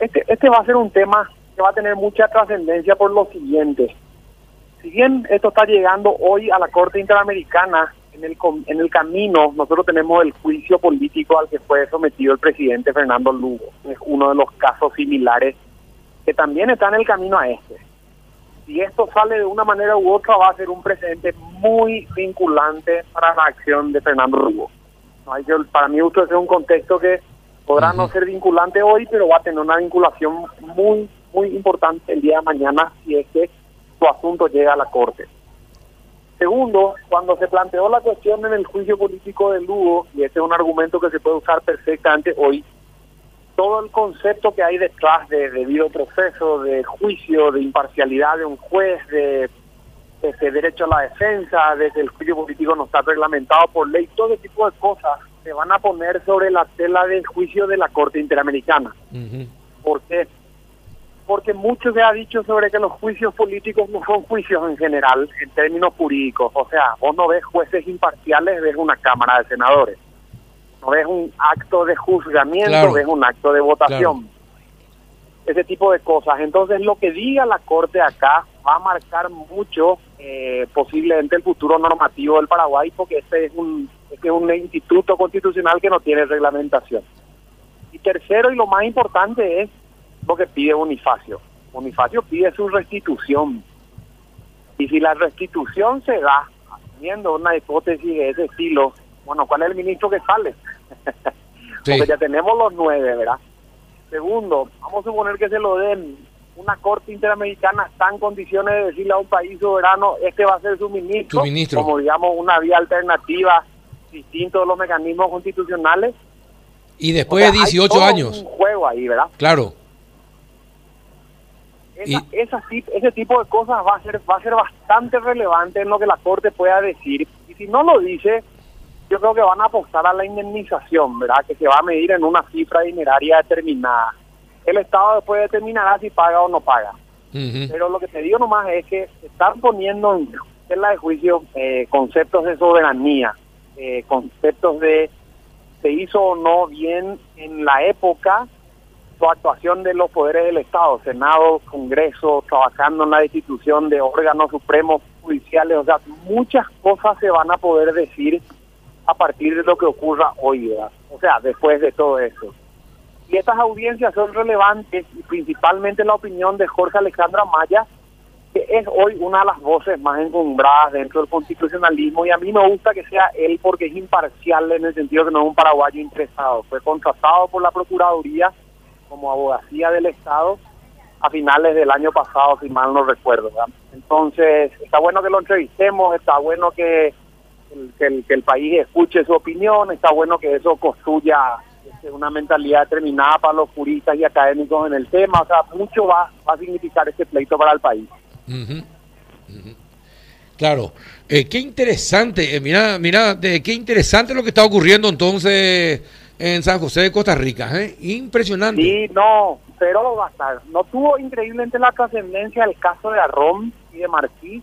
este, este va a ser un tema que va a tener mucha trascendencia por lo siguiente. Si bien esto está llegando hoy a la Corte Interamericana, en el, en el camino nosotros tenemos el juicio político al que fue sometido el presidente Fernando Lugo. Es uno de los casos similares que también está en el camino a este. Si esto sale de una manera u otra, va a ser un precedente muy vinculante para la acción de Fernando Lugo. Para mí, esto es un contexto que podrá no ser vinculante hoy, pero va a tener una vinculación muy, muy importante el día de mañana si es que su asunto llega a la Corte. Segundo, cuando se planteó la cuestión en el juicio político de Lugo, y este es un argumento que se puede usar perfectamente hoy, todo el concepto que hay detrás de debido proceso, de juicio, de imparcialidad de un juez, de, ese derecho a la defensa, de que el juicio político no está reglamentado por ley, todo tipo de cosas se van a poner sobre la tela del juicio de la Corte Interamericana. ¿Por qué? porque mucho se ha dicho sobre que los juicios políticos no son juicios en general, en términos jurídicos. O sea, vos no ves jueces imparciales, ves una Cámara de Senadores. No ves un acto de juzgamiento, ves un acto de votación. Ese tipo de cosas. Entonces, lo que diga la Corte acá va a marcar mucho, eh, posiblemente, el futuro normativo del Paraguay, porque este es un, este es un instituto constitucional que no tiene reglamentación. Y tercero, y lo más importante, es que pide Bonifacio. Bonifacio pide su restitución. Y si la restitución se da, haciendo una hipótesis de ese estilo, bueno, ¿cuál es el ministro que sale? Porque ya tenemos los nueve, ¿verdad? Segundo, vamos a suponer que se lo den. Una corte interamericana está en condiciones de decirle a un país soberano, este va a ser su ministro, ministro. como digamos una vía alternativa distinto de los mecanismos constitucionales. Y después de 18 años. un juego ahí, ¿verdad? Claro. Ese tipo de cosas va a ser va a ser bastante relevante en lo que la corte pueda decir. Y si no lo dice yo creo que van a apostar a la indemnización verdad que se va a medir en una cifra dineraria determinada. El estado después determinará si paga o no paga. Pero lo que te digo nomás es que están poniendo en la de juicio eh, conceptos de soberanía eh, conceptos de se hizo o no bien en la época su actuación de los poderes del Estado, Senado, Congreso, trabajando en la institución de órganos supremos judiciales, o sea, muchas cosas se van a poder decir a partir de lo que ocurra hoy, o sea, después de todo eso. Y estas audiencias son relevantes, y principalmente la opinión de Jorge Alejandra Maya, que es hoy una de las voces más encumbradas dentro del constitucionalismo, y a mí me gusta que sea él porque es imparcial en el sentido que no es un paraguayo interesado, fue contratado por la Procuraduría como abogacía del Estado a finales del año pasado, si mal no recuerdo. Entonces, está bueno que lo entrevistemos, está bueno que el, que, el, país escuche su opinión, está bueno que eso construya este, una mentalidad determinada para los juristas y académicos en el tema. O sea, mucho va, va a significar este pleito para el país. Claro, eh, qué interesante, eh, mira, mira, qué interesante lo que está ocurriendo entonces en San José de Costa Rica, ¿eh? Impresionante. Sí, no, pero basta. No tuvo increíblemente la trascendencia el caso de Arrón y de Marquís,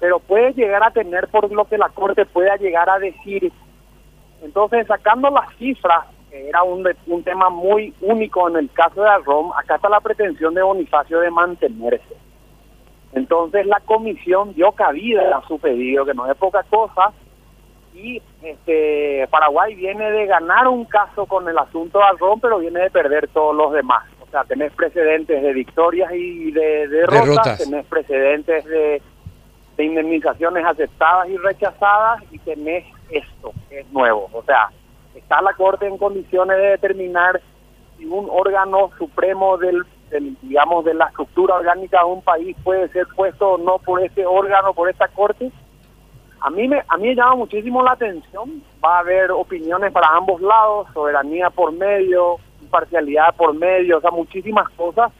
pero puede llegar a tener por lo que la Corte pueda llegar a decir. Entonces, sacando las cifras, era un, un tema muy único en el caso de Arrón, acá está la pretensión de Bonifacio de mantenerse. Entonces, la comisión dio cabida a su pedido, que no es poca cosa, y este Paraguay viene de ganar un caso con el asunto de Alrón, pero viene de perder todos los demás. O sea, tenés precedentes de victorias y de, derrotas, tenés precedentes de, de indemnizaciones aceptadas y rechazadas y tenés esto, que es nuevo. O sea, está la Corte en condiciones de determinar si un órgano supremo del, del, digamos, de la estructura orgánica de un país puede ser puesto o no por ese órgano, por esta Corte a mí me a mí me llama muchísimo la atención. Va a haber opiniones para ambos lados, soberanía por medio, imparcialidad por medio, o sea, muchísimas cosas.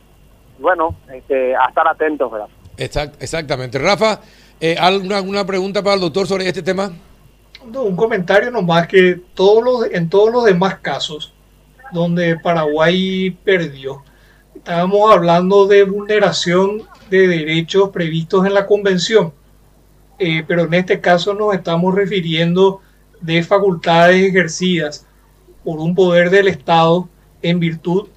Bueno, este, a estar atentos, ¿verdad? exactamente. Rafa, eh, ¿alguna, pregunta para el doctor sobre este tema? No, un comentario nomás que todos los, en todos los demás casos donde Paraguay perdió, estábamos hablando de vulneración de derechos previstos en la convención eh, pero en este caso nos estamos refiriendo de facultades ejercidas por un poder del Estado en virtud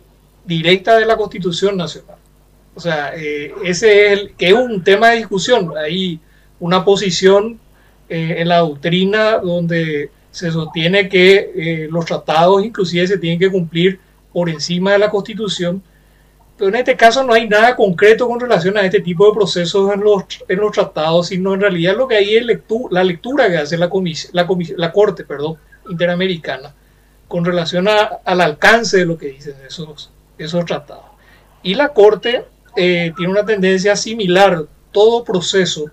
directa de la Constitución Nacional. O sea, eh, ese es el, que es un tema de discusión. Hay una posición eh, en la doctrina donde se sostiene que los tratados inclusive se tienen que cumplir por encima de la Constitución. Pero en este caso no hay nada concreto con relación a este tipo de procesos en los, en los tratados, sino en realidad lo que hay es la lectura que hace la, la, la Corte perdón, Interamericana con relación al alcance de lo que dicen esos, esos tratados. Y la Corte eh, tiene una tendencia similar, todo proceso,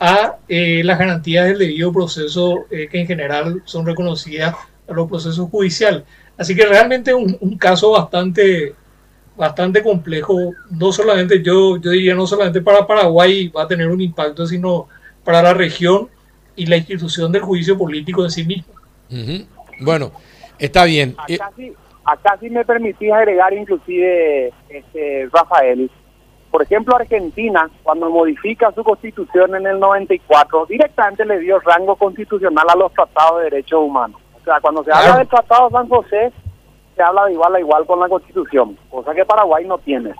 a eh, las garantías del debido proceso eh, que en general son reconocidas a los procesos judiciales. Así que realmente un, un caso bastante, bastante complejo, no solamente yo, yo diría no solamente para Paraguay va a tener un impacto, sino para la región y la institución del juicio político en sí mismo. Bueno, está bien. Acá sí, acá sí me permitís agregar inclusive, este, Rafael, por ejemplo, Argentina, cuando modifica su constitución en el 94, directamente le dio rango constitucional a los tratados de derechos humanos. O sea, cuando se habla del Tratado de San José, se habla de igual a igual con la Constitución, cosa que Paraguay no tiene.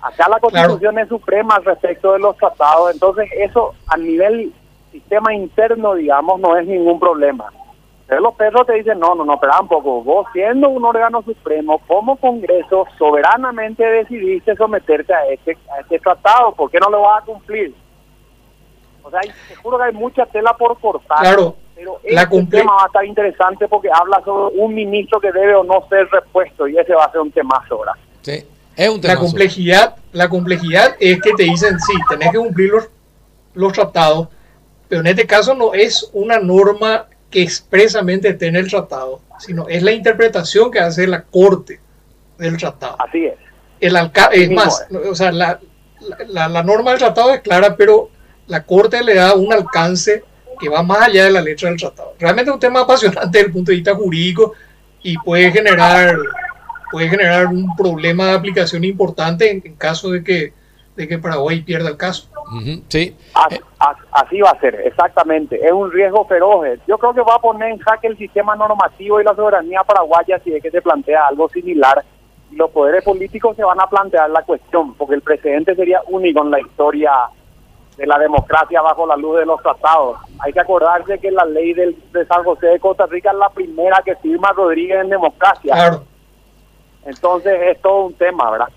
Acá la Constitución es suprema respecto de los tratados, entonces eso a nivel sistema interno, digamos, no es ningún problema. Pero los perros te dicen, no, no, no, espera un poco, vos siendo un órgano supremo, como Congreso, soberanamente decidiste someterte a este, a este tratado, ¿por qué no lo vas a cumplir? Sea, te juro que hay mucha tela por cortar. Claro, pero este tema va a estar interesante porque habla sobre un ministro que debe o no ser repuesto y ese va a ser un tema ahora. Sí, es un la complejidad, la complejidad es que te dicen, sí, tenés que cumplir los, los tratados, pero en este caso no es una norma que expresamente esté en el tratado, sino es la interpretación que hace la Corte del tratado. Así es. El es más, o sea, la, la, norma del tratado es clara, pero la Corte le da un alcance que va más allá de la letra del tratado. Realmente es un tema apasionante desde el punto de vista jurídico y puede generar, puede generar un problema de aplicación importante en, en caso de que, de que Paraguay pierda el caso sí. Así, va a ser, exactamente. Es un riesgo feroz. Yo creo que va a poner en jaque el sistema normativo y la soberanía paraguaya si es que se plantea algo similar. Los poderes políticos se van a plantear la cuestión, porque el precedente sería único en la historia de la democracia bajo la luz de los tratados. Hay que acordarse que la ley del, de San José de Costa Rica es la primera que firma Rodríguez en democracia. Entonces es todo un tema, ¿verdad?